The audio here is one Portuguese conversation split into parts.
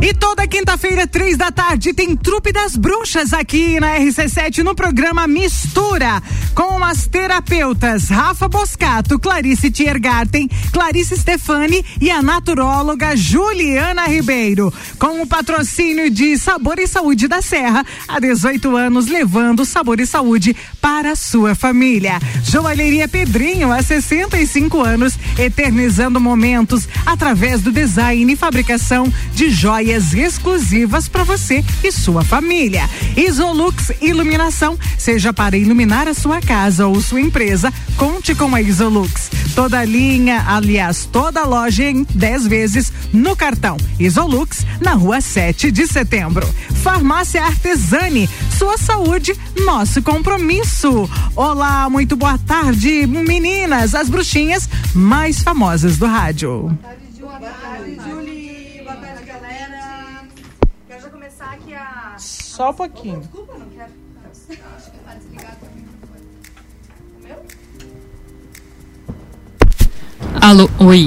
E toda quinta-feira, três da tarde, tem Trupe das Bruxas aqui na RC7 no programa Mistura, com as terapeutas Rafa Boscato, Clarice Tiergarten, Clarice Stefani e a naturóloga Juliana Ribeiro. Com o patrocínio de Sabor e Saúde da Serra, há 18 anos, levando sabor e saúde para a sua família. Joalheria Pedrinho, há 65 anos, eternizando momentos através do design e fabricação de joias joias exclusivas para você e sua família. Isolux Iluminação, seja para iluminar a sua casa ou sua empresa, conte com a Isolux. Toda linha, aliás, toda loja em 10 vezes no cartão. Isolux, na rua 7 de setembro. Farmácia Artesani, sua saúde, nosso compromisso. Olá, muito boa tarde, meninas, as bruxinhas mais famosas do rádio. Boa tarde, boa tarde, Só um pouquinho. Desculpa, não quero. Acho que tá desligado também. Alô, oi.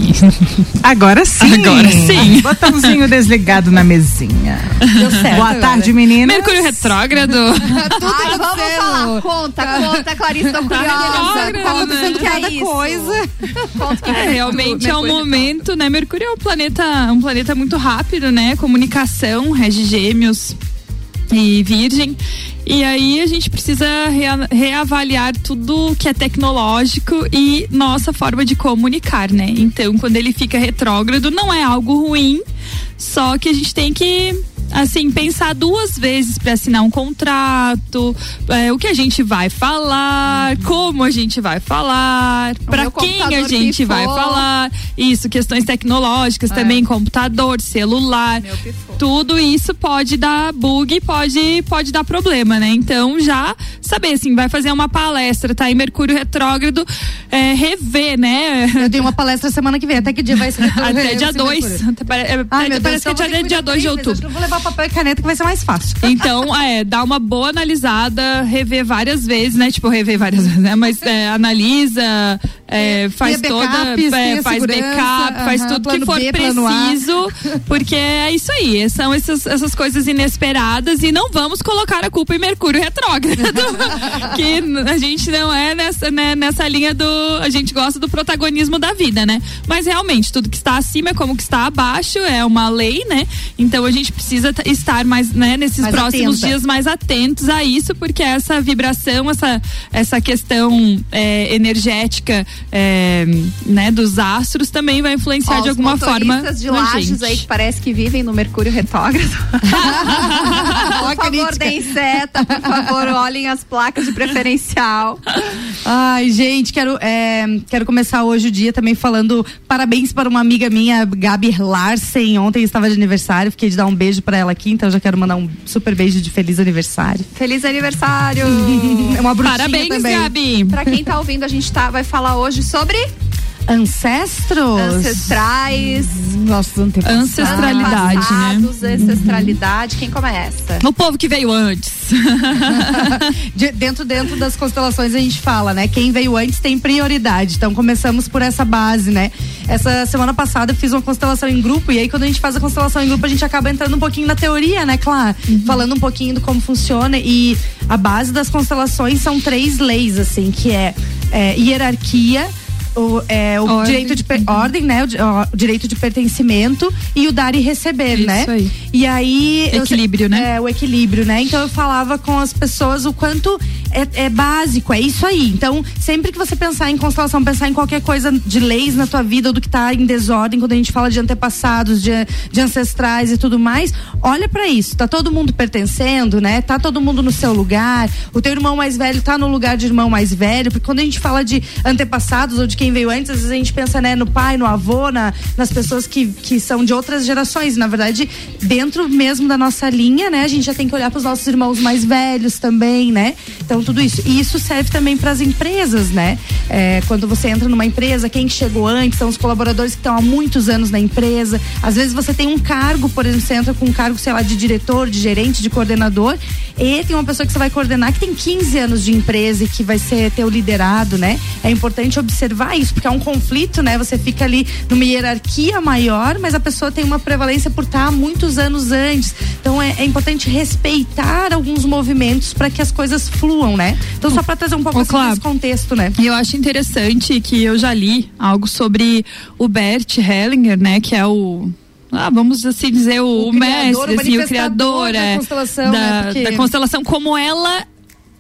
Agora sim. Agora sim. Botãozinho desligado na mesinha. Deu certo. Boa tarde, meninas. Mercúrio retrógrado. Tudo Ai, vamos falar. Conta, conta, Clarice, tô curiosa. Tá acontecendo cada é coisa. Conta que é, realmente é um momento, né? Mercúrio é um planeta, um planeta muito rápido, né? Comunicação, rege gêmeos e virgem. E aí a gente precisa rea reavaliar tudo que é tecnológico e nossa forma de comunicar, né? Então, quando ele fica retrógrado, não é algo ruim, só que a gente tem que assim, pensar duas vezes para assinar um contrato, é, o que a gente vai falar, como a gente vai falar, para quem a gente vai falar. Isso, questões tecnológicas é. também, computador, celular. Tudo isso pode dar bug, pode pode dar problema, né? Então, já saber assim, vai fazer uma palestra, tá em Mercúrio retrógrado, é, rever, né? Eu tenho uma palestra semana que vem, até que dia vai ser? Até dia 2. Parece que é dia 2 de outubro. Vou levar papel e caneta que vai ser mais fácil. Então, é, dá uma boa analisada, rever várias vezes, né? Tipo, rever várias vezes, né? Mas é, analisa, é, faz toda. É, faz backup, faz tudo que for B, preciso. Porque é isso aí. São essas, essas coisas inesperadas e não vamos colocar a culpa em Mercúrio retrógrado. que a gente não é nessa, né, nessa linha do. A gente gosta do protagonismo da vida, né? Mas realmente, tudo que está acima é como que está abaixo, é uma lei, né? Então a gente precisa estar mais, né, nesses mais próximos atenta. dias mais atentos a isso, porque essa vibração, essa, essa questão é, energética é, né, dos astros também vai influenciar Ó, de alguma forma. de lajes aí que parece que vivem no Mercúrio retrógrado. por favor, deem seta, por favor, olhem as placas de preferencial. Ai, gente, quero, é, quero começar hoje o dia também falando parabéns para uma amiga minha, Gabi Larsen. Ontem estava de aniversário, fiquei de dar um beijo para ela aqui, então já quero mandar um super beijo de feliz aniversário. Feliz aniversário! é uma Parabéns, também. Gabi! Pra quem tá ouvindo, a gente tá, vai falar hoje sobre Ancestros? Ancestrais. Nossos antepassados. Ancestralidade, né? Ancestralidade. Quem começa? O povo que veio antes. De, dentro, dentro das constelações a gente fala, né? Quem veio antes tem prioridade. Então começamos por essa base, né? Essa semana passada eu fiz uma constelação em grupo e aí quando a gente faz a constelação em grupo a gente acaba entrando um pouquinho na teoria, né, claro? Uhum. Falando um pouquinho do como funciona e a base das constelações são três leis, assim, que é, é hierarquia, o, é, o ordem. direito de ordem, né? O, o, direito de pertencimento e o dar e receber, Isso né? Aí. E aí. Equilíbrio, eu, né? É, o equilíbrio, né? Então eu falava com as pessoas o quanto é, é, básico, é isso aí. Então, sempre que você pensar em constelação, pensar em qualquer coisa de leis na tua vida ou do que tá em desordem, quando a gente fala de antepassados, de, de ancestrais e tudo mais, olha para isso. Tá todo mundo pertencendo, né? Tá todo mundo no seu lugar. O teu irmão mais velho tá no lugar de irmão mais velho, porque quando a gente fala de antepassados ou de quem veio antes, às vezes a gente pensa, né, no pai, no avô, na, nas pessoas que, que são de outras gerações. Na verdade, dentro mesmo da nossa linha, né, a gente já tem que olhar para os nossos irmãos mais velhos também, né? Então, tudo isso. E isso serve também para as empresas, né? É, quando você entra numa empresa, quem chegou antes são os colaboradores que estão há muitos anos na empresa. Às vezes você tem um cargo, por exemplo, você entra com um cargo, sei lá, de diretor, de gerente, de coordenador. E tem uma pessoa que você vai coordenar que tem 15 anos de empresa e que vai ser teu liderado, né? É importante observar isso, porque é um conflito, né? Você fica ali numa hierarquia maior, mas a pessoa tem uma prevalência por estar há muitos anos antes. Então é, é importante respeitar alguns movimentos para que as coisas fluam, né? Então só para trazer um pouco assim, desse contexto, né? E eu acho interessante que eu já li algo sobre o Bert Hellinger, né, que é o ah, vamos assim dizer, o, o, o mestre, assim, o criador da é, constelação, da, né? Da constelação, como ela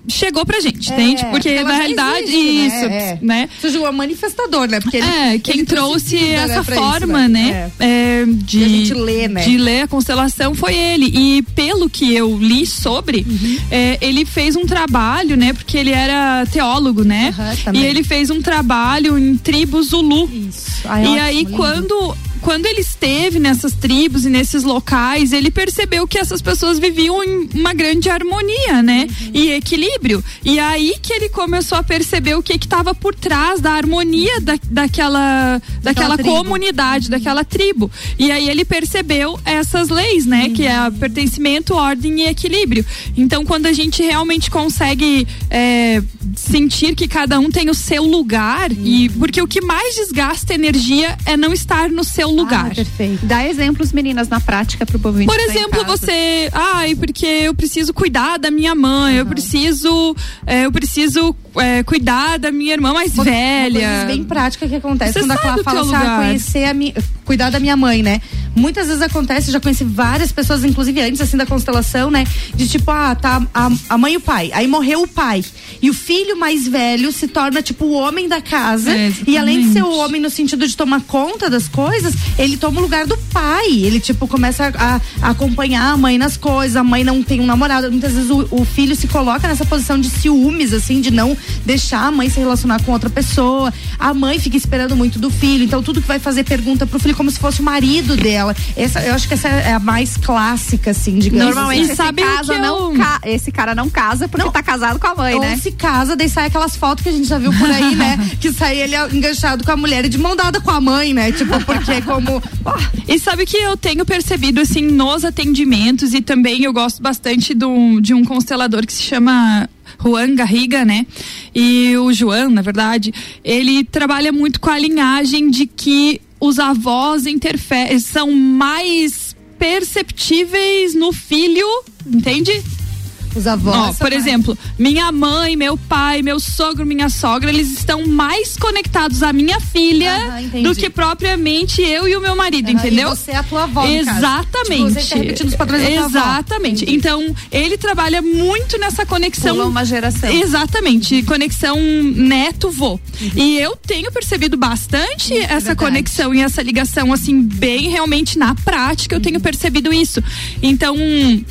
chegou pra gente, é, entende? Porque na realidade, existe, isso, né? né? Surgiu um manifestador, né? Porque ele, é, quem ele trouxe essa né, forma, isso, né? né? É. É, de, lê, né? De ler a constelação foi ele. E pelo que eu li sobre, uhum. é, ele fez um trabalho, né? Porque ele era teólogo, né? Uhum, e ele fez um trabalho em tribo Zulu. Isso. Ai, e ótimo, aí, lindo. quando quando ele esteve nessas tribos e nesses locais, ele percebeu que essas pessoas viviam em uma grande harmonia, né? Uhum. E equilíbrio. E aí que ele começou a perceber o que estava por trás da harmonia da, daquela, daquela comunidade, uhum. daquela tribo. E aí ele percebeu essas leis, né? Uhum. Que é pertencimento, ordem e equilíbrio. Então, quando a gente realmente consegue é, sentir que cada um tem o seu lugar, e uhum. porque o que mais desgasta energia é não estar no seu lugar. Ah, perfeito. Dá exemplos, meninas, na prática para o povo Por exemplo, você, ai, porque eu preciso cuidar da minha mãe, uhum. eu preciso, é, eu preciso é, cuidar da minha irmã mais uma, velha. Uma bem prática que acontece você quando a Clara fala assim, ah, conhecer a minha, cuidar da minha mãe, né? Muitas vezes acontece, já conheci várias pessoas, inclusive antes assim da constelação, né? De tipo, ah, tá a, a mãe e o pai. Aí morreu o pai. E o filho mais velho se torna tipo o homem da casa. É, e além de ser o homem no sentido de tomar conta das coisas, ele toma o lugar do pai. Ele, tipo, começa a, a acompanhar a mãe nas coisas. A mãe não tem um namorado. Muitas vezes o, o filho se coloca nessa posição de ciúmes, assim, de não deixar a mãe se relacionar com outra pessoa. A mãe fica esperando muito do filho. Então, tudo que vai fazer pergunta pro filho como se fosse o marido dela. Essa, eu acho que essa é a mais clássica, assim, digamos. Normalmente, assim. esse, casa não ca... esse cara não casa porque não. tá casado com a mãe, Ou né? se casa, daí sai aquelas fotos que a gente já viu por aí, né? que sai ele enganchado com a mulher e de mão dada com a mãe, né? Tipo, porque é como. E sabe que eu tenho percebido, assim, nos atendimentos e também eu gosto bastante do, de um constelador que se chama Juan Garriga, né? E o João, na verdade, ele trabalha muito com a linhagem de que os avós interferem, são mais perceptíveis no filho, entende? Os avós. por exemplo, minha mãe, meu pai, meu sogro, minha sogra, eles estão mais conectados à minha filha do que propriamente eu e o meu marido, entendeu? E você é a tua avó. Exatamente. Tipo, você tá repetindo os padrões Exatamente. Então, ele trabalha muito nessa conexão. Uma geração. Exatamente. Conexão neto-vô. Uhum. E eu tenho percebido bastante essa é conexão e essa ligação, assim, bem realmente na prática, eu uhum. tenho percebido isso. Então,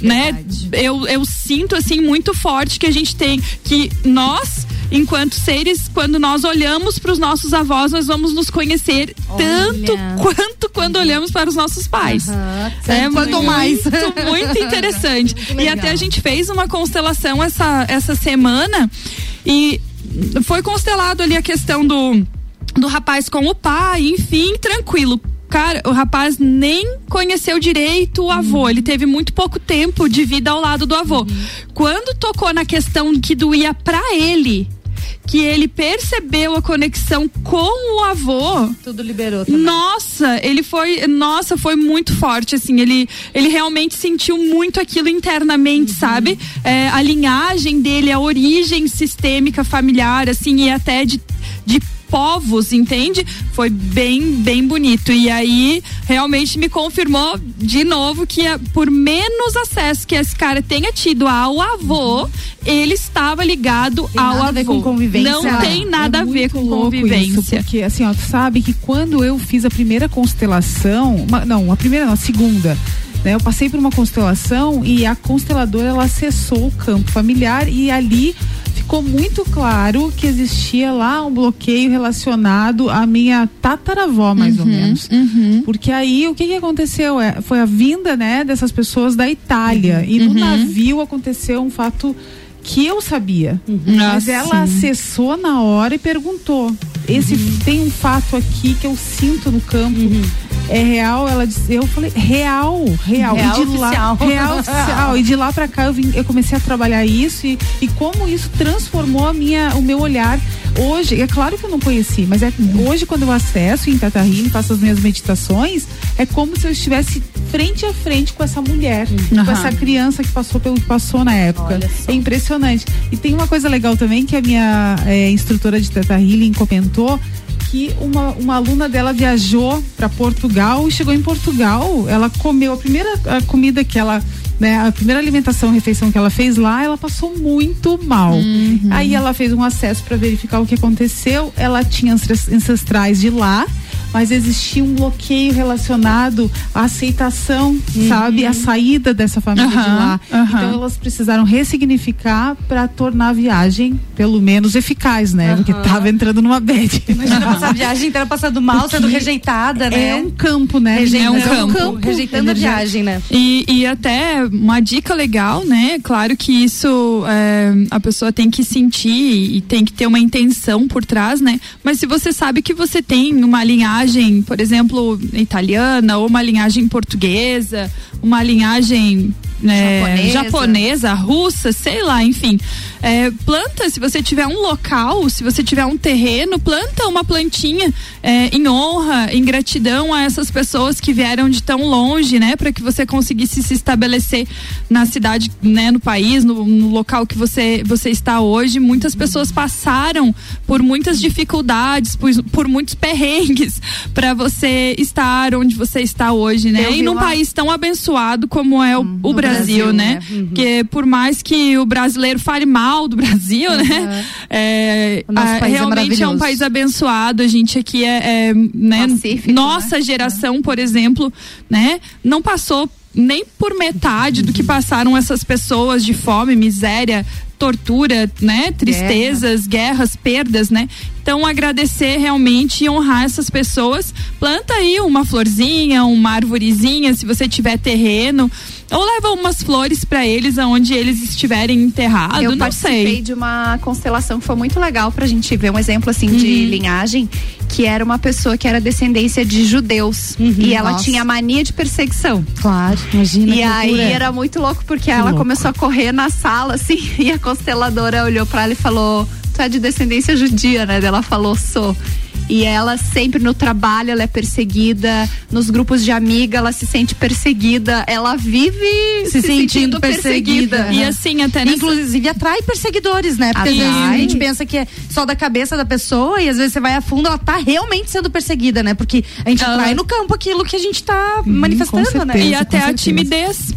né, eu, eu sinto assim muito forte que a gente tem que nós enquanto seres, quando nós olhamos para os nossos avós, nós vamos nos conhecer Olha. tanto quanto quando olhamos para os nossos pais. Uhum. É muito, mais. Muito interessante. Muito e até a gente fez uma constelação essa, essa semana e foi constelado ali a questão do do rapaz com o pai, enfim, tranquilo cara, o rapaz nem conheceu direito o avô. Uhum. Ele teve muito pouco tempo de vida ao lado do avô. Uhum. Quando tocou na questão que doía para ele, que ele percebeu a conexão com o avô. Tudo liberou também. Nossa, ele foi, nossa, foi muito forte, assim, ele, ele realmente sentiu muito aquilo internamente, uhum. sabe? É, a linhagem dele, a origem sistêmica familiar, assim, e até de, de povos, entende? Foi bem, bem bonito. E aí, realmente me confirmou de novo que eh, por menos acesso que esse cara tenha tido ao avô, ele estava ligado tem ao nada avô. A ver com convivência. Não tem nada é a ver com convivência. Isso, porque assim, ó, tu sabe que quando eu fiz a primeira constelação, não, a primeira não, a segunda, né? Eu passei por uma constelação e a consteladora ela acessou o campo familiar e ali ficou muito claro que existia lá um bloqueio relacionado à minha tataravó, mais uhum, ou menos. Uhum. Porque aí o que, que aconteceu? É, foi a vinda né, dessas pessoas da Itália. Uhum. E no uhum. navio aconteceu um fato que eu sabia. Uhum. Mas ah, ela acessou na hora e perguntou. Esse tem um fato aqui que eu sinto no campo é real. Ela disse, eu falei, real, real. Real e de oficial. lá, real oficial. E de lá pra cá eu, vim, eu comecei a trabalhar isso e, e como isso transformou a minha, o meu olhar. Hoje, é claro que eu não conheci, mas é hoje quando eu acesso em Tata Healing, faço as minhas meditações, é como se eu estivesse frente a frente com essa mulher, Uhum. com essa criança que passou pelo que passou na época. É impressionante. E tem uma coisa legal também que a minha é, instrutora de Teta Healing comentou que uma, uma aluna dela viajou para Portugal e chegou em Portugal, ela comeu a primeira a comida que ela né, a primeira alimentação, refeição que ela fez lá, ela passou muito mal. Aí ela fez um acesso para verificar o que aconteceu. Ela tinha ancest- ancestrais de lá, mas existia um bloqueio relacionado à aceitação, sabe? A saída dessa família de Aham, lá. aham. Então elas precisaram ressignificar para tornar a viagem, pelo menos, eficaz, né? Porque tava entrando numa bad. Imagina passar a viagem inteira passando mal, sendo rejeitada, né? É um campo, né? É um menina? campo. rejeitando a viagem, né? E, e até uma dica legal, né? Claro que isso é, a pessoa tem que sentir e tem que ter uma intenção por trás, né? Mas se você sabe que você tem uma linhagem, por exemplo, italiana, ou uma linhagem portuguesa, uma linhagem né, Japonesa. japonesa, russa, sei lá, enfim. É, planta, se você tiver um local, se você tiver um terreno, planta uma plantinha é, em honra, em gratidão a essas pessoas que vieram de tão longe, né? Para que você conseguisse se estabelecer na cidade, né? No país, no, no local que você, você está hoje. Muitas pessoas passaram por muitas dificuldades, por, por muitos perrengues para você estar onde você está hoje, né? Eu E num país tão abençoado como é o, o Brasil, Brasil, né? né? Uhum. Porque por mais que o brasileiro fale mal do Brasil, né? É, a- é realmente é, um maravilhoso. país abençoado. A gente aqui é, é, né? Pacífico, Nossa geração, por exemplo, né? Não passou nem por metade do que passaram essas pessoas de fome, miséria, tortura, né? Tristezas, guerras, perdas, né? Então agradecer realmente e honrar essas pessoas. Planta aí uma florzinha, uma arvorezinha, se você tiver terreno, ou leva umas flores para eles aonde eles estiverem enterrados, Eu não participei sei. de uma constelação que foi muito legal pra gente ver um exemplo assim de Uhum. linhagem, que era uma pessoa que era descendência de judeus e ela nossa. tinha mania de perseguição. Claro, imagina. E que aí loucura. era muito louco porque ela louco. começou a correr na sala assim e a consteladora olhou pra ela e falou: "Tu é de descendência judia, né?" Ela falou: "Sou". E ela sempre no trabalho ela é perseguida, nos grupos de amiga ela se sente perseguida, ela vive Se sentindo perseguida. E assim, até nessa... Inclusive atrai perseguidores, né? Porque às vezes a Atrai. gente pensa que é só da cabeça da pessoa e às vezes você vai a fundo, ela tá realmente sendo perseguida, né? Porque a gente Ah. atrai no campo aquilo que a gente tá manifestando, com né? certeza. E com até a timidez.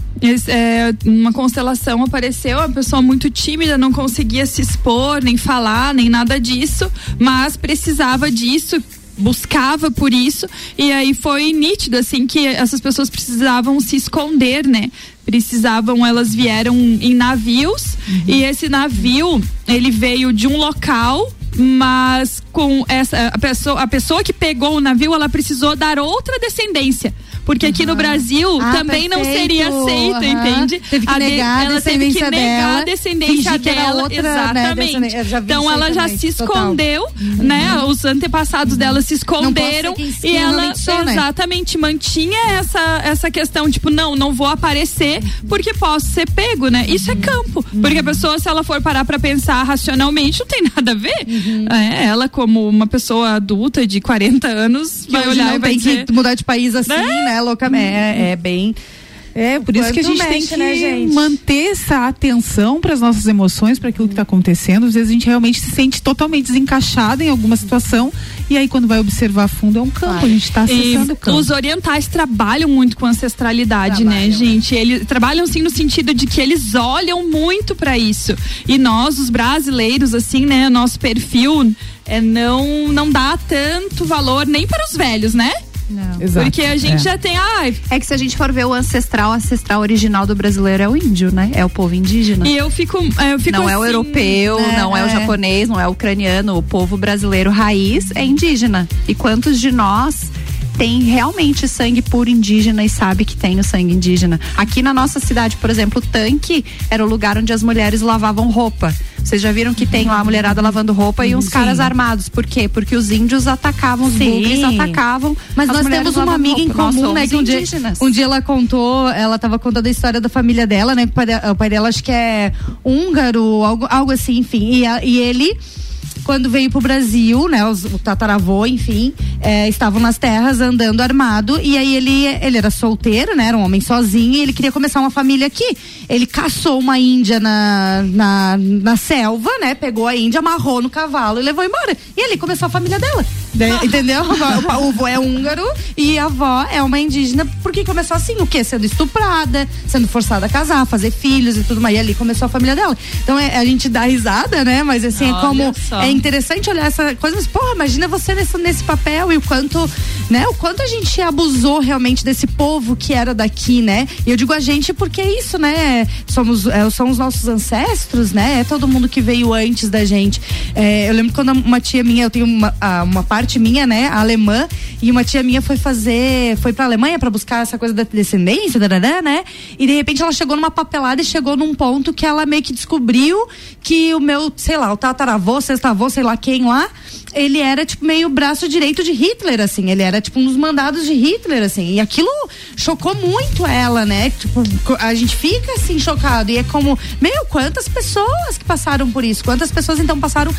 É, uma constelação apareceu, a pessoa muito tímida, não conseguia se expor, nem falar, nem nada disso, mas precisava disso. Buscava por isso, e aí foi nítido, assim, que essas pessoas precisavam se esconder, né? Precisavam, elas vieram em navios, e esse navio, ele veio de um local mas com essa a pessoa, a pessoa que pegou o navio, ela precisou dar outra descendência. Porque aqui no Brasil Ah, também não perfeito. seria aceito, Aham. entende? Teve que A de- negar a ela teve que negar dela, a descendência dela. outra, né, exatamente. vi então ela já também, se total. escondeu, né? Os antepassados dela se esconderam e ela sou, né? exatamente mantinha essa essa questão, tipo, não, não vou aparecer porque posso ser pego, né? Isso é campo. Porque a pessoa, se ela for parar pra pensar racionalmente, não tem nada a ver. É, ela, como uma pessoa adulta de 40 anos, que vai olhar não e vai tem dizer. que mudar de país assim, Né? né, loucamente. É, é bem. É, por isso que a gente tem mexe, que né, gente? manter essa atenção para as nossas emoções, para aquilo que está acontecendo. Às vezes a gente realmente se sente totalmente desencaixada em alguma situação e aí quando vai observar fundo é um campo, Claro. a gente está E acessando o campo. os orientais trabalham muito com ancestralidade, né, gente? Eles trabalham sim no sentido de que eles olham muito para isso. E nós, os brasileiros, assim, né, nosso perfil é não não dá tanto valor nem para os velhos, né? Exato. Porque a gente É. já tem, ai, É que se a gente for ver o ancestral, o ancestral original do brasileiro é o índio, né? É o povo indígena. e eu fico, eu fico não é o assim, europeu, né? não é o É. japonês, não é o ucraniano. O povo brasileiro raiz é indígena. E quantos de nós tem realmente sangue puro indígena e sabe que tem o sangue indígena. Aqui na nossa cidade, por exemplo, o tanque era o lugar onde as mulheres lavavam roupa. Vocês já viram que tem lá a mulherada lavando roupa e uns Sim. caras armados. Por quê? Porque os índios atacavam, os bugres atacavam. Mas nós temos uma amiga roupa. em comum, né? Que um dia, um dia ela contou, ela estava contando a história da família dela, né? O pai, dela, acho que é húngaro, algo, algo assim, enfim. E, e ele quando veio pro Brasil, né, os, o tataravô, enfim, é, estavam nas terras andando armado e aí ele, ele era solteiro, né, era um homem sozinho e ele queria começar uma família aqui. Ele caçou uma índia na, na, na selva, né, pegou a índia, amarrou no cavalo e levou embora. E ele começou a família dela. Né, entendeu? O, o avô é húngaro e a avó é uma indígena, porque começou assim, o quê? Sendo estuprada, sendo forçada a casar, fazer filhos e tudo mais. E ali começou a família dela. Então é, a gente dá risada, né? Mas assim, Olha é como. Só. É interessante olhar essa coisa, mas, porra, imagina você nesse, nesse papel e o quanto, né? O quanto a gente abusou realmente desse povo que era daqui, né? E eu digo a gente porque é isso, né? Somos, é, são os nossos ancestros, né? É todo mundo que veio antes da gente. É, eu lembro quando uma tia minha, eu tenho uma, uma parte minha, né? Alemã, e uma tia minha foi fazer, foi pra Alemanha para buscar essa coisa da descendência, né? E de repente ela chegou numa papelada e chegou num ponto que ela meio que descobriu que o meu, sei lá, o tataravô, sextavô, sei lá quem lá, ele era tipo meio braço direito de Hitler, assim. Ele era tipo um dos mandados de Hitler, assim. E aquilo chocou muito ela, né? Tipo, a gente fica assim chocado. E é como, meu, quantas pessoas que passaram por isso? Quantas pessoas então passaram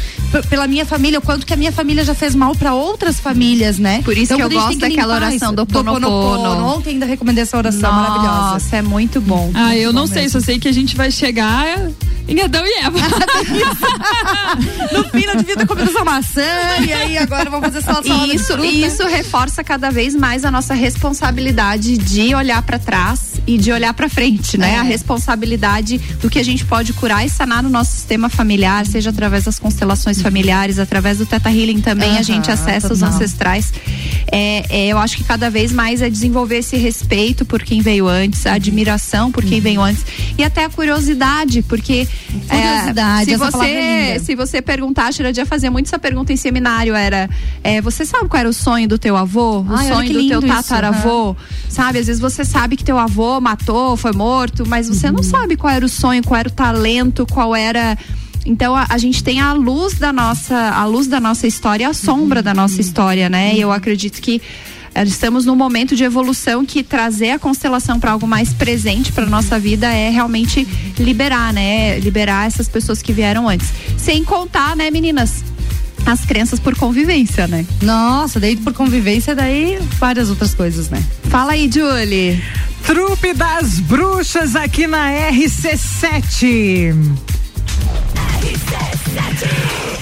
pela minha família? O quanto que a minha família já fez mal para outras famílias, né? Por isso então, que eu gosto daquela oração do Ponopono. Ontem ainda recomendei essa oração Nossa, maravilhosa. Nossa, é muito bom. Ah, eu não sei, mesmo. só sei que a gente vai chegar em Adão e Eva. no fim, não devia ter comido essa maçã e aí agora vamos fazer salada e isso, e isso reforça cada vez mais a nossa responsabilidade de olhar para trás e de olhar para frente, né? É. A responsabilidade do que a gente pode curar e sanar no nosso sistema familiar, seja através das constelações familiares, através do Teta Healing também uhum, a gente acessa os ancestrais. É, é, eu acho que cada vez mais é desenvolver esse respeito por quem veio antes, a admiração por quem uhum. veio antes e até a curiosidade, porque curiosidade, é, se você é se você perguntar, a ia fazer muito essa pergunta em seminário era, é, você sabe qual era o sonho do teu avô? O Ai, sonho do teu tataravô? Uhum. Sabe, às vezes você sabe que teu avô matou, foi morto, mas você uhum. não sabe qual era o sonho, qual era o talento, qual era então a, a, gente tem a luz da nossa, a luz da nossa história, a sombra da nossa história, né? E eu acredito que eh, estamos num momento de evolução que trazer a constelação para algo mais presente para nossa vida é realmente liberar, né? Liberar essas pessoas que vieram antes. Sem contar, né, meninas? As crenças por convivência, né? Nossa, daí por convivência, daí várias outras coisas, né? Fala aí, Julie. Trupe das Bruxas aqui na RC7.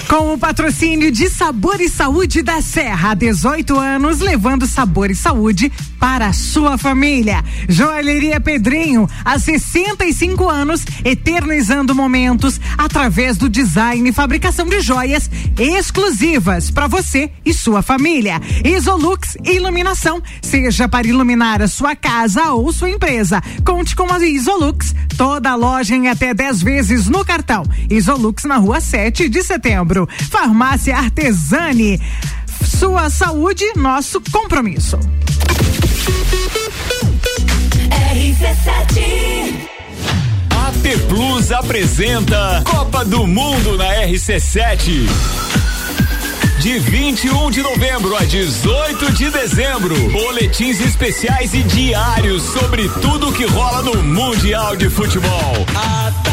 Com o patrocínio de Sabor e Saúde da Serra, há 18 anos, levando sabor e saúde para a sua família. Joalheria Pedrinho, há 65 anos, eternizando momentos através do design e fabricação de joias exclusivas para você e sua família. Isolux Iluminação, seja para iluminar a sua casa ou sua empresa. Conte com a Isolux, toda loja em até 10 vezes no cartão. Isolux na rua 7 de setembro. Farmácia Artesani. Sua saúde, nosso compromisso. RC7 AT Plus apresenta Copa do Mundo na RC7. De 21 de novembro a 18 de dezembro, boletins especiais e diários sobre tudo que rola no Mundial de Futebol. A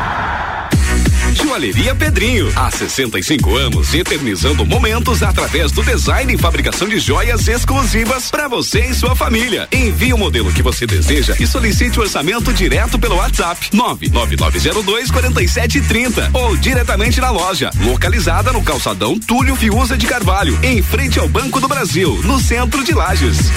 Joalheria Pedrinho. Há 65 anos, eternizando momentos através do design e fabricação de joias exclusivas para você e sua família. Envie o modelo que você deseja e solicite o orçamento direto pelo WhatsApp 99902 4730 ou diretamente na loja, localizada no calçadão Túlio Fiuza de Carvalho, em frente ao Banco do Brasil, no centro de Lages.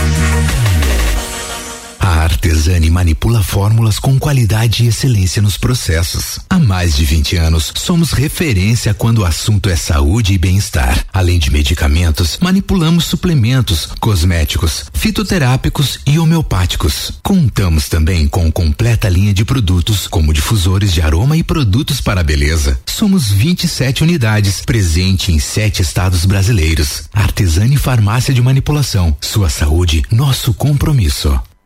A Artesani manipula fórmulas com qualidade e excelência nos processos. Há mais de 20 anos, somos referência quando o assunto é saúde e bem-estar. Além de medicamentos, manipulamos suplementos, cosméticos, fitoterápicos e homeopáticos. Contamos também com completa linha de produtos, como difusores de aroma e produtos para a beleza. Somos 27 unidades, presente em sete estados brasileiros. Artesani Farmácia de Manipulação. Sua saúde, nosso compromisso.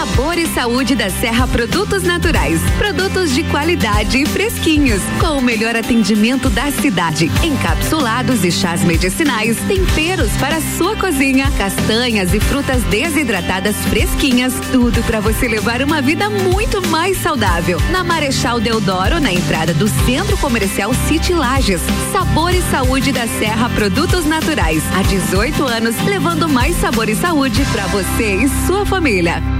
Sabor e saúde da Serra Produtos Naturais. Produtos de qualidade e fresquinhos, com o melhor atendimento da cidade. Encapsulados e chás medicinais, temperos para sua cozinha, castanhas e frutas desidratadas fresquinhas, tudo para você levar uma vida muito mais saudável. Na Marechal Deodoro, na entrada do Centro Comercial City Lages. Sabor e saúde da Serra Produtos Naturais. Há 18 anos, levando mais sabor e saúde para você e sua família.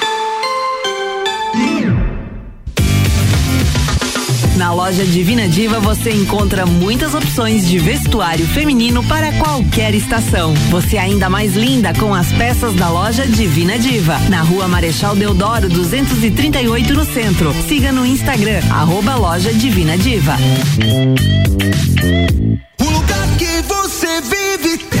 Na loja Divina Diva você encontra muitas opções de vestuário feminino para qualquer estação. Você é ainda mais linda com as peças da loja Divina Diva. Na rua Marechal Deodoro 238 no centro. Siga no Instagram, arroba loja Divina Diva. O lugar que você vive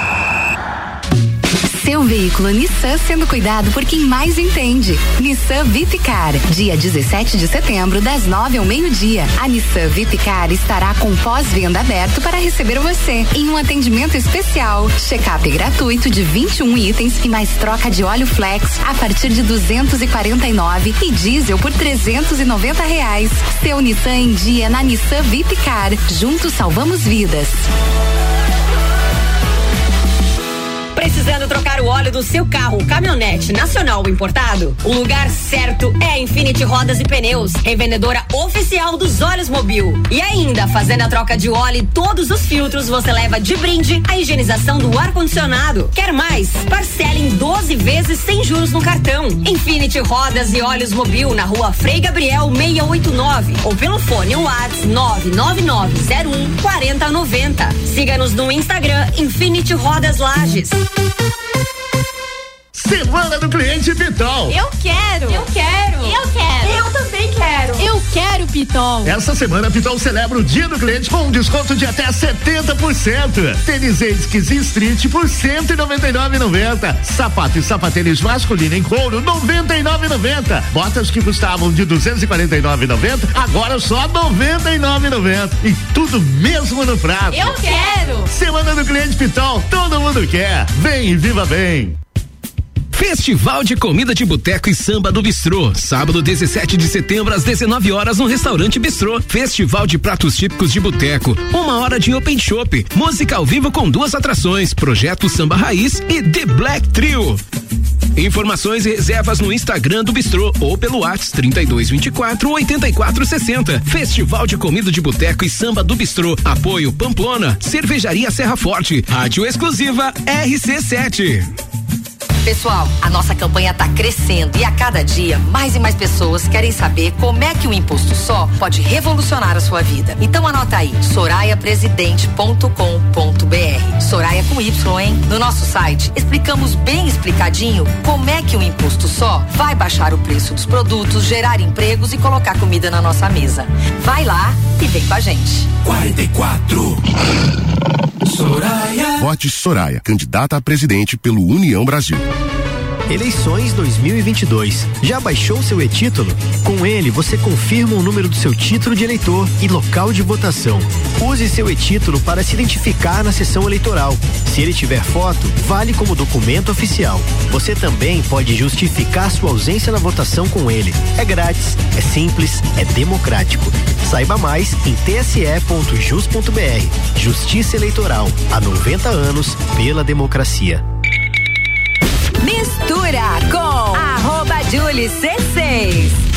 Seu veículo Nissan sendo cuidado por quem mais entende. Nissan Vipcar. Dia 17 de setembro, das 9 ao meio-dia. A Nissan Vipcar estará com pós-venda aberto para receber você em um atendimento especial. Check-up gratuito de 21 itens e mais troca de óleo flex a partir de 249 e diesel por 390 reais. Seu Nissan em dia na Nissan Vipcar. Juntos salvamos vidas. Precisando trocar o óleo do seu carro, caminhonete, nacional ou importado? O lugar certo é a Infinity Rodas e Pneus, revendedora oficial dos óleos Mobil. E ainda, fazendo a troca de óleo e todos os filtros, você leva de brinde a higienização do ar-condicionado. Quer mais? Parcela em 12 vezes sem juros no cartão. Infinity Rodas e Óleos Mobil na rua Frei Gabriel 689 ou pelo fone WhatsApp 99901 4090. Siga-nos no Instagram Infinity Rodas Lages. Thank you. Semana do Cliente Pitol. Eu quero. Eu quero. Eu quero. Eu também quero. Eu quero Pitol. Essa semana a Pitol celebra o Dia do Cliente com um desconto de até 70%. Tênis Esquis Street por 199,90. Sapato e sapatênis masculino em couro 99,90. Botas que custavam de 249,90 agora só 99,90. E tudo mesmo no prazo. Eu quero. Semana do Cliente Pitol, todo mundo quer. Vem e viva bem. Festival de Comida de Boteco e Samba do Bistrô. Sábado, 17 de setembro, às 19 horas, no restaurante Bistrô. Festival de Pratos Típicos de Boteco. Uma hora de Open Shop. Música ao vivo com duas atrações: Projeto Samba Raiz e The Black Trio. Informações e reservas no Instagram do Bistrô ou pelo WhatsApp 3224 8460. Festival de comida de boteco e samba do Bistrô. Apoio Pamplona, Cervejaria Serra Forte. Rádio exclusiva RC7. Pessoal, a nossa campanha está crescendo e a cada dia mais e mais pessoas querem saber como é que o imposto só pode revolucionar a sua vida. Então anota aí, soraiapresidente.com.br. Soraya com Y, hein? No nosso site explicamos bem explicadinho como é que o imposto só vai baixar o preço dos produtos, gerar empregos e colocar comida na nossa mesa. Vai lá e vem com a gente. 44. Soraya. Vote Soraya, candidata a presidente pelo União Brasil. Eleições 2022. Já baixou seu e-título? Com ele, você confirma o número do seu título de eleitor e local de votação. Use seu e-título para se identificar na sessão eleitoral. Se ele tiver foto, vale como documento oficial. Você também pode justificar sua ausência na votação com ele. É grátis, é simples, é democrático. Saiba mais em tse.jus.br. Justiça Eleitoral. Há 90 anos pela democracia. Mistura com arroba Julie C6.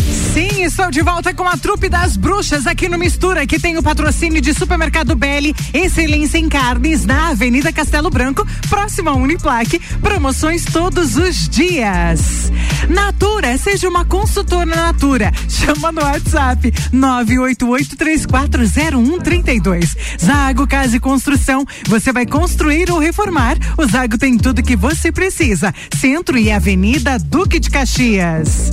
Estou de volta com a trupe das bruxas aqui no Mistura, que tem o patrocínio de Supermercado Belli, excelência em carnes na Avenida Castelo Branco, próximo a Uniplaque, promoções todos os dias. Natura, seja uma consultora Natura, chama no WhatsApp 988340132. Zago Casa e Construção, você vai construir ou reformar, o Zago tem tudo que você precisa. Centro e Avenida Duque de Caxias.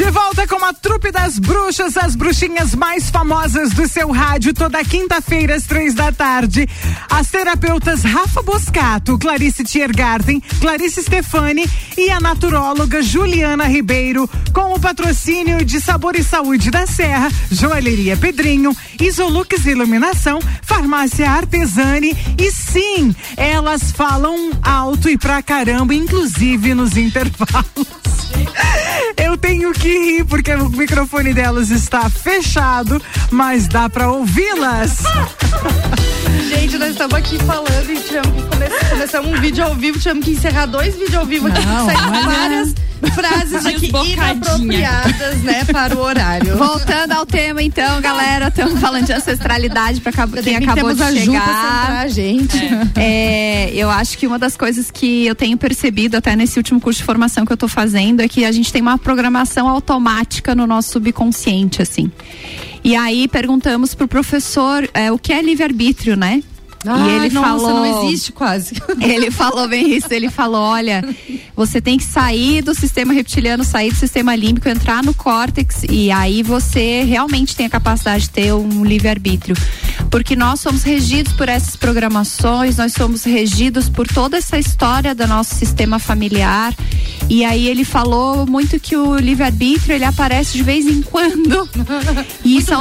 De volta com a trupe das bruxas, as bruxinhas mais famosas do seu rádio, toda quinta-feira às três da tarde. As terapeutas Rafa Boscato, Clarice Tiergarten, Clarice Stefani e a naturóloga Juliana Ribeiro, com o patrocínio de Sabor e Saúde da Serra, Joalheria Pedrinho, Isolux Iluminação, Farmácia Artesani e sim, elas falam alto e pra caramba, inclusive nos intervalos. Eu tenho que rir porque o microfone delas está fechado, mas dá pra ouvi-las. Gente, nós estamos aqui falando e tivemos que come começamos um vídeo ao vivo, tivemos que encerrar dois vídeos ao vivo aqui, Não, saíram olha. várias frases aqui inapropriadas, né, para o horário. Voltando ao tema, então, galera, estamos falando de ancestralidade para quem acabou temos de chegar. a gente. É, eu acho que uma das coisas que eu tenho percebido até nesse último curso de formação que eu tô fazendo é que a gente tem uma programação automática no nosso subconsciente, assim. E aí perguntamos pro professor é, o que é livre-arbítrio, né? Ai, e ele nossa, falou. não existe quase. Ele falou bem isso. Ele falou: olha, você tem que sair do sistema reptiliano, sair do sistema límbico, entrar no córtex e aí você realmente tem a capacidade de ter um livre-arbítrio. Porque nós somos regidos por essas programações, nós somos regidos por toda essa história do nosso sistema familiar. E aí ele falou muito que o livre-arbítrio ele aparece de vez em quando. E são,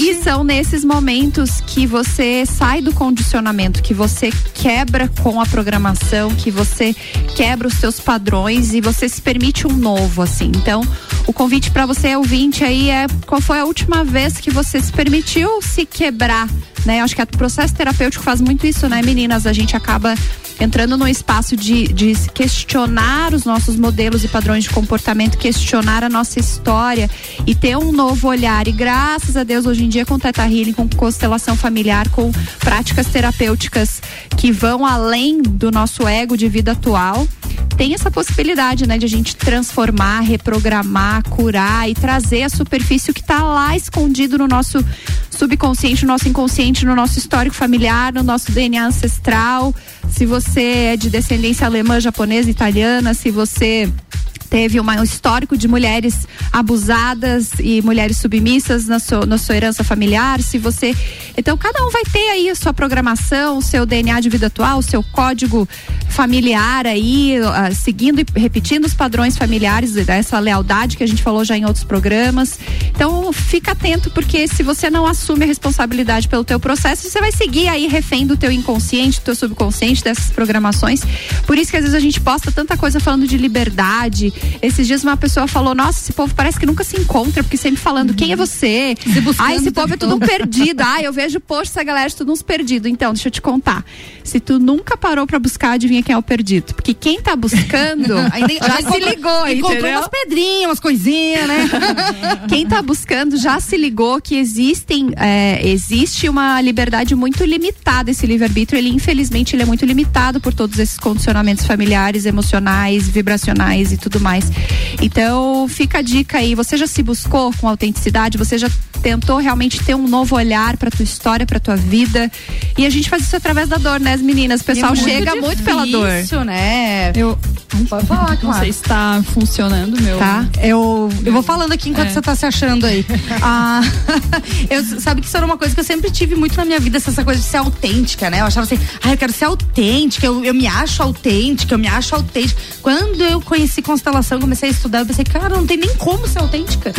E são nesses momentos que você sai do condicionamento, que você quebra com a programação, que você quebra os seus padrões e você se permite um novo, assim. Então, o convite para você ouvinte aí é qual foi a última vez que você se permitiu se quebrar, né? Acho que o processo terapêutico faz muito isso, né, meninas? A gente acaba entrando num espaço de, de questionar os nossos modelos e padrões de comportamento, questionar a nossa história e ter um novo olhar. E graças a Deus, hoje em dia, com Teta Healing, com constelação familiar, com práticas terapêuticas que vão além do nosso ego de vida atual, tem essa possibilidade, né, de a gente transformar, reprogramar, curar e trazer a superfície que está lá escondido no nosso subconsciente, no nosso inconsciente, no nosso histórico familiar, no nosso DNA ancestral. Se você é de descendência alemã, japonesa, italiana, se você teve um histórico de mulheres abusadas e mulheres submissas na sua, na sua herança familiar, se você Então cada um vai ter aí a sua programação, o seu DNA de vida atual, o seu código familiar aí, uh, seguindo e repetindo os padrões familiares dessa lealdade que a gente falou já em outros programas. Então fica atento porque se você não assume a responsabilidade pelo teu processo, você vai seguir aí refém do teu inconsciente, do teu subconsciente, dessas programações. Por isso que às vezes a gente posta tanta coisa falando de liberdade. Esses dias uma pessoa falou: "Nossa, esse povo parece que nunca se encontra, porque sempre falando quem é você? Ah, esse povo é tudo um perdido. Ah, eu vejo post essa galera de tudo uns perdido. Então, deixa eu te contar. Se tu nunca parou pra buscar, adivinha quem é o perdido? Porque quem tá buscando Ainda- já se encontrou- ligou, encontrou entendeu? umas pedrinhas, umas coisinhas, né? Quem tá buscando já se ligou que existem, é, existe uma liberdade muito limitada. Esse livre-arbítrio, ele infelizmente ele é muito limitado por todos esses condicionamentos familiares, emocionais, vibracionais e tudo mais. Então, fica a dica aí. Você já se buscou com autenticidade? Você já tentou realmente ter um novo olhar pra tua história, pra tua vida? E a gente faz isso através da dor, né, as meninas? O pessoal é muito chega muito pela dor. difícil, né? Eu Pode falar, não claro. sei se tá funcionando meu. Tá? Eu, eu vou falando aqui enquanto É. você tá se achando aí. Ah, eu, sabe que isso era uma coisa que eu sempre tive muito na minha vida, essa coisa de ser autêntica, né? Eu achava assim, ah, eu quero ser autêntica, eu, eu me acho autêntica, eu me acho autêntica. Quando eu conheci constelação, comecei a estudar, eu pensei, cara, não tem nem como ser autêntica.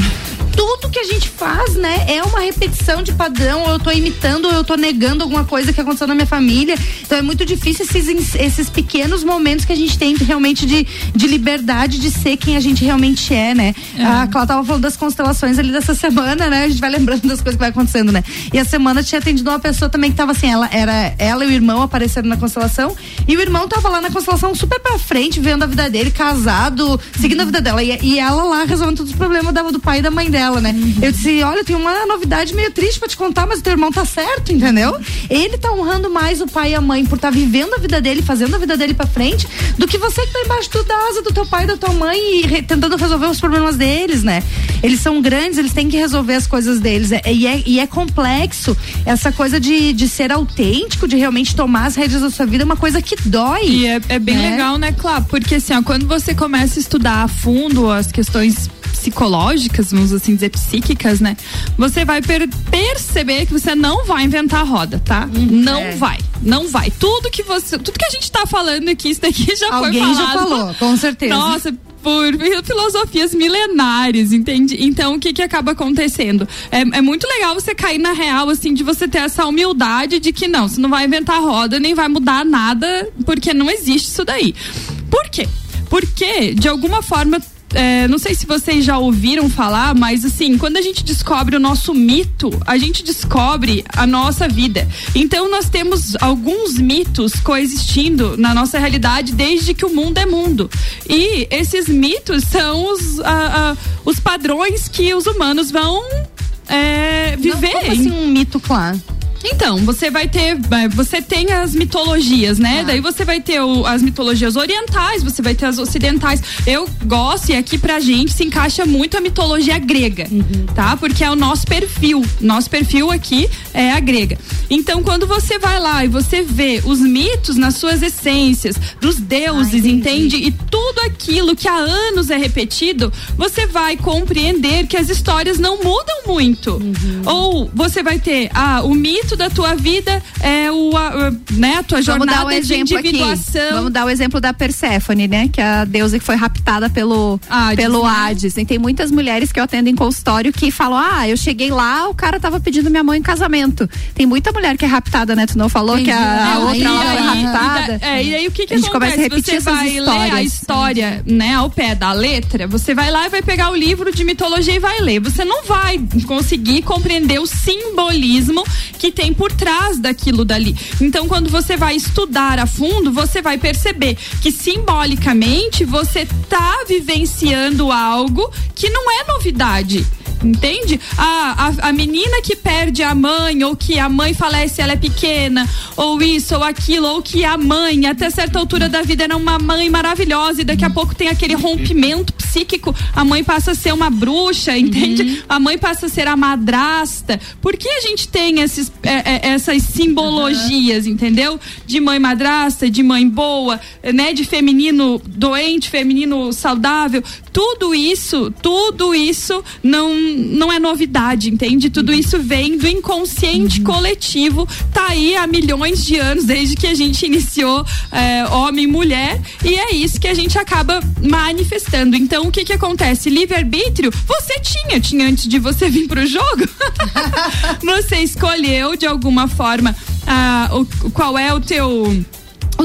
Tudo que a gente faz, né, é uma repetição de padrão, ou eu tô imitando, ou eu tô negando alguma coisa que aconteceu na minha família. Então é muito difícil esses, esses pequenos momentos que a gente tem realmente de, de liberdade de ser quem a gente realmente é, né? A Cláudia tava falando das constelações ali dessa semana, né? A gente vai lembrando das coisas que vai acontecendo, né? E a semana tinha atendido uma pessoa também que tava assim, ela era ela e o irmão apareceram na constelação, e o irmão tava lá na constelação super pra frente, vendo a vida dele, casado, seguindo a vida dela. E, e ela lá resolvendo todos os problemas da, do pai e da mãe dela, né? Eu disse, olha, tem uma novidade meio triste pra te contar, mas o teu irmão tá certo, entendeu? Ele tá honrando mais o pai e a mãe por estar vivendo a vida dele, fazendo a vida dele pra frente, do que você que tá embaixo do- da asa do teu pai e da tua mãe e re- tentando resolver os problemas deles, né? Eles são grandes, eles têm que resolver as coisas deles. É- e, é, e é complexo. Essa coisa de, de ser autêntico, de realmente tomar as rédeas da sua vida, é uma coisa que dói. E é, é bem né? legal, né, Clá? Porque assim, ó, quando você começa a estudar a fundo as questões psicológicas, vamos assim dizer, psíquicas, né? Você vai per- perceber que você não vai inventar a roda, tá? não é. vai. Não vai. Tudo que você. Tudo que a gente tá falando aqui, isso daqui já Alguém foi já falado. falou, com certeza. Nossa, por filosofias milenares, entende? Então, o que que acaba acontecendo? É, é muito legal você cair na real, assim, de você ter essa humildade de que não, você não vai inventar roda, nem vai mudar nada, porque não existe isso daí. Por quê? Porque, de alguma forma, é, não sei se vocês já ouviram falar, mas assim, quando a gente descobre o nosso mito, a gente descobre a nossa vida. Então nós temos alguns mitos coexistindo na nossa realidade desde que o mundo é mundo. E esses mitos são os, a- a- os padrões que os humanos vão é, viver. como assim um mito, claro? Então, você vai ter, você tem as mitologias, né? Daí você vai ter o- as mitologias orientais, você vai ter as ocidentais. Eu gosto e aqui pra gente se encaixa muito a mitologia grega, tá? Porque é o nosso perfil. Nosso perfil aqui é a grega. Então, quando você vai lá e você vê os mitos nas suas essências, dos deuses, entende? E tudo aquilo que há anos é repetido, você vai compreender que as histórias não mudam muito. Ou você vai ter, ah, o mito da tua vida é o, a, né, a tua Vamos jornada um de exemplo aqui. individuação. Vamos dar o exemplo da Perséfone, né? Que é a deusa que foi raptada pelo Hades, pelo né? Hades. E tem muitas mulheres que eu atendo em consultório que falam: "Ah, eu cheguei lá, o cara tava pedindo minha mãe em casamento". Tem muita mulher que é raptada, né? Tu não falou que a, a outra lá foi raptada? da- É, e aí o que, que a gente acontece? começa a repetir você essas vai ler a histórias. história, né, ao pé da letra, você vai lá e vai pegar o livro de mitologia e vai ler. Você não vai conseguir compreender o simbolismo que tem por trás daquilo dali. Então, quando você vai estudar a fundo, você vai perceber que simbolicamente você tá vivenciando algo que não é novidade. Entende? A, a, a menina que perde a mãe, ou que a mãe falece, ela é pequena, ou isso, ou aquilo, ou que a mãe, até certa altura da vida, era uma mãe maravilhosa, e daqui a pouco tem aquele rompimento psíquico, a mãe passa a ser uma bruxa, entende? A mãe passa a ser a madrasta. Por que a gente tem esses, é, é, essas simbologias, entendeu? De mãe madrasta, de mãe boa, né? De feminino doente, feminino saudável. Tudo isso, tudo isso não, não é novidade, entende? Tudo isso vem do inconsciente coletivo, tá aí há milhões de anos, desde que a gente iniciou é, homem e mulher, e é isso que a gente acaba manifestando. Então, o que que acontece? Livre-arbítrio, você tinha, tinha antes de você vir pro jogo. você escolheu de alguma forma ah, o, qual é o teu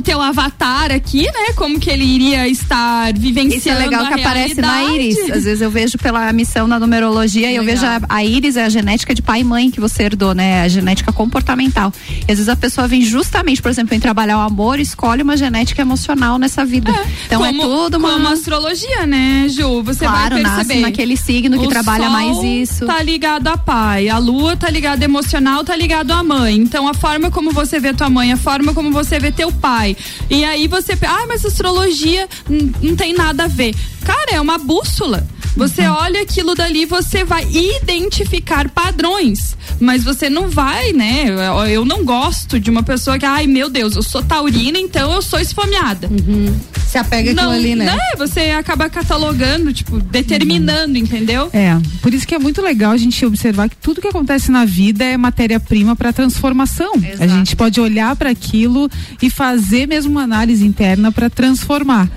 o teu avatar aqui, né? Como que ele iria estar vivenciando Isso é legal a que aparece na íris. Às vezes eu vejo pela missão na numerologia e eu vejo a, a íris é a genética de pai e mãe que você herdou, né? A genética comportamental. E às vezes a pessoa vem justamente, por exemplo, em trabalhar o amor, escolhe uma genética emocional nessa vida. então como, é tudo uma como astrologia, né, Ju? Você Claro, vai nasce perceber. naquele signo que O trabalha mais isso. Tá ligado a pai, a lua tá ligado emocional, tá ligado à mãe. Então a forma como você vê tua mãe, a forma como você vê teu pai. E aí você, ah, mas astrologia não tem nada a ver. Cara, é uma bússola. Você Uhum. olha aquilo dali, você vai identificar padrões. Mas você não vai, né? Eu- não gosto de uma pessoa que, ai meu Deus, eu sou taurina, então eu sou esfomeada. Se apega não, aquilo ali, né? Você acaba catalogando, tipo, determinando, entendeu? É, por isso que é muito legal a gente observar que tudo que acontece na vida é matéria-prima para transformação. A gente pode olhar para aquilo e fazer mesmo uma análise interna para transformar.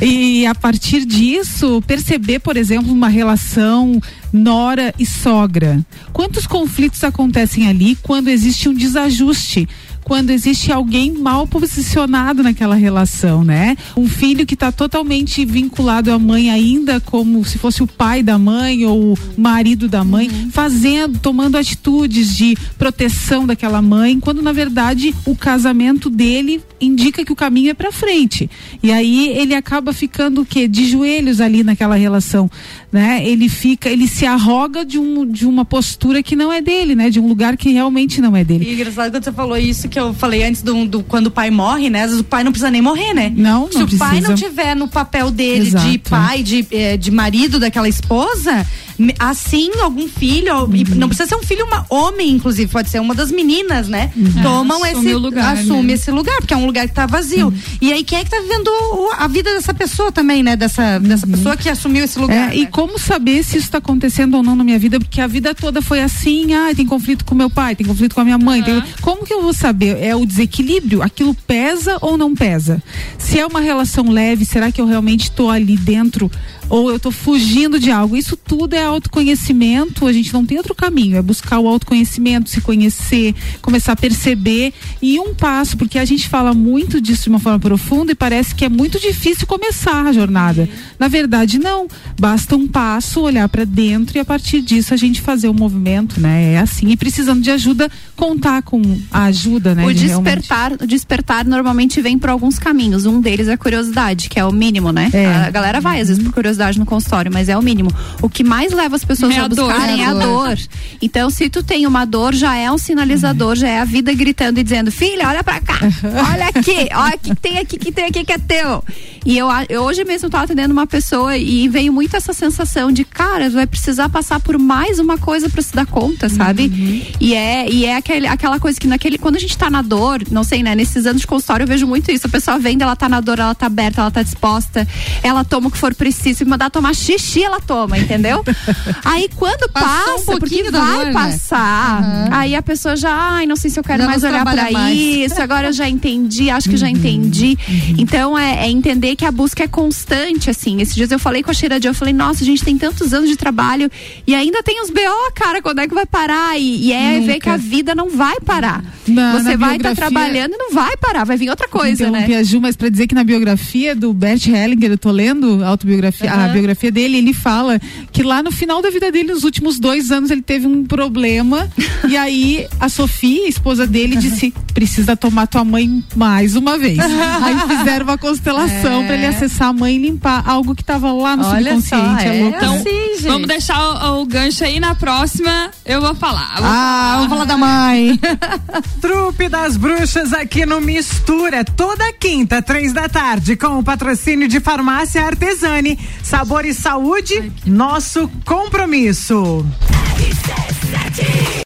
E a partir disso, perceber, por exemplo, uma relação nora e sogra. Quantos conflitos acontecem ali quando existe um desajuste? quando existe alguém mal posicionado naquela relação, né? Um filho que está totalmente vinculado à mãe ainda como se fosse o pai da mãe ou o marido da mãe, fazendo, tomando atitudes de proteção daquela mãe, quando na verdade o casamento dele indica que o caminho é para frente. E aí ele acaba ficando o quê? De joelhos ali naquela relação, né? Ele fica, ele se arroga de um de uma postura que não é dele, né? De um lugar que realmente não é dele. E engraçado quando você falou isso que eu falei antes do, do- quando o pai morre, né? Às vezes o pai não precisa nem morrer, né? Não, Se não o pai precisa. não tiver no papel dele de Exato. pai, de, eh, de marido daquela esposa, assim, algum filho, e Uhum. não precisa ser um filho uma, homem, inclusive, pode ser uma das meninas, né? Uhum. Tomam É, esse lugar, assume né? esse lugar, porque é um lugar que tá vazio. Uhum. E aí quem é que tá vivendo a vida dessa pessoa também, né? Dessa, dessa pessoa que assumiu esse lugar. Uhum. É, E né? como saber se isso está acontecendo ou não na minha vida? Porque a vida toda foi assim, ah, tem conflito com meu pai, tem conflito com a minha mãe. tem- Como que eu vou saber? É o desequilíbrio? Aquilo pesa ou não pesa? Se é uma relação leve, será que eu realmente estou ali dentro? Ou eu estou fugindo de algo? Isso tudo é autoconhecimento, a gente não tem outro caminho, é buscar o autoconhecimento, se conhecer, começar a perceber. E um passo, porque a gente fala muito disso de uma forma profunda e parece que é muito difícil começar a jornada. Na verdade, não. Basta um passo, olhar para dentro e a partir disso a gente fazer o movimento, né? É assim. E precisando de ajuda, contar com a ajuda, né? O de realmente- despertar, o despertar normalmente vem por alguns caminhos. Um deles é a curiosidade, que é o mínimo, né? É. A galera vai, às vezes, por curiosidade no consultório, mas é o mínimo. O que mais leva as pessoas É a a buscarem é a É a dor. Então, se tu tem uma dor, já é um sinalizador, já é a vida gritando e dizendo, filha, olha pra cá, olha aqui, olha o que tem aqui, que tem aqui que é teu. E eu, eu hoje mesmo tava atendendo uma pessoa e veio muito essa sensação de, cara, vai precisar passar por mais uma coisa pra se dar conta, sabe? E é, e é aquele, aquela coisa que naquele, quando a gente tá na dor, não sei, né? Nesses anos de consultório eu vejo muito isso. A pessoa vem, ela tá na dor, ela tá aberta, ela tá disposta, ela toma o que for preciso. Mandar tomar xixi, ela toma, entendeu? aí quando Passou um passa, porque vai dor, né? passar, aí a pessoa já, ai, não sei se eu quero Já mais olhar mais. isso, agora eu já entendi, acho que já entendi. Então é, é entender que a busca é constante, assim. Esses dias eu falei com a Sheila eu falei, nossa, a gente tem tantos anos de trabalho e ainda tem os BO, cara, quando é que vai parar? E, e é ver Nunca. que a vida não vai parar. Na- Você na vai estar biografia- trabalhando e não vai parar, vai vir outra coisa, né? A Ju, mas para dizer que na biografia do Bert Hellinger, eu tô lendo a autobiografia, a Aham. biografia dele, ele fala que lá no final da vida dele, nos últimos dois anos, ele teve um problema. e aí a Sofia, a esposa dele, disse: precisa tomar tua mãe mais uma vez. aí fizeram uma constelação É. para ele acessar a mãe e limpar algo que tava lá no Olha subconsciente. só, é é. Então, gente. vamos deixar o, o gancho aí na próxima. Eu vou falar. vou Ah, vamos falar da mãe. Trupe das Bruxas aqui no Mistura, toda quinta, três da tarde, com o patrocínio de Farmácia Artesani. Sabor e saúde, nosso compromisso.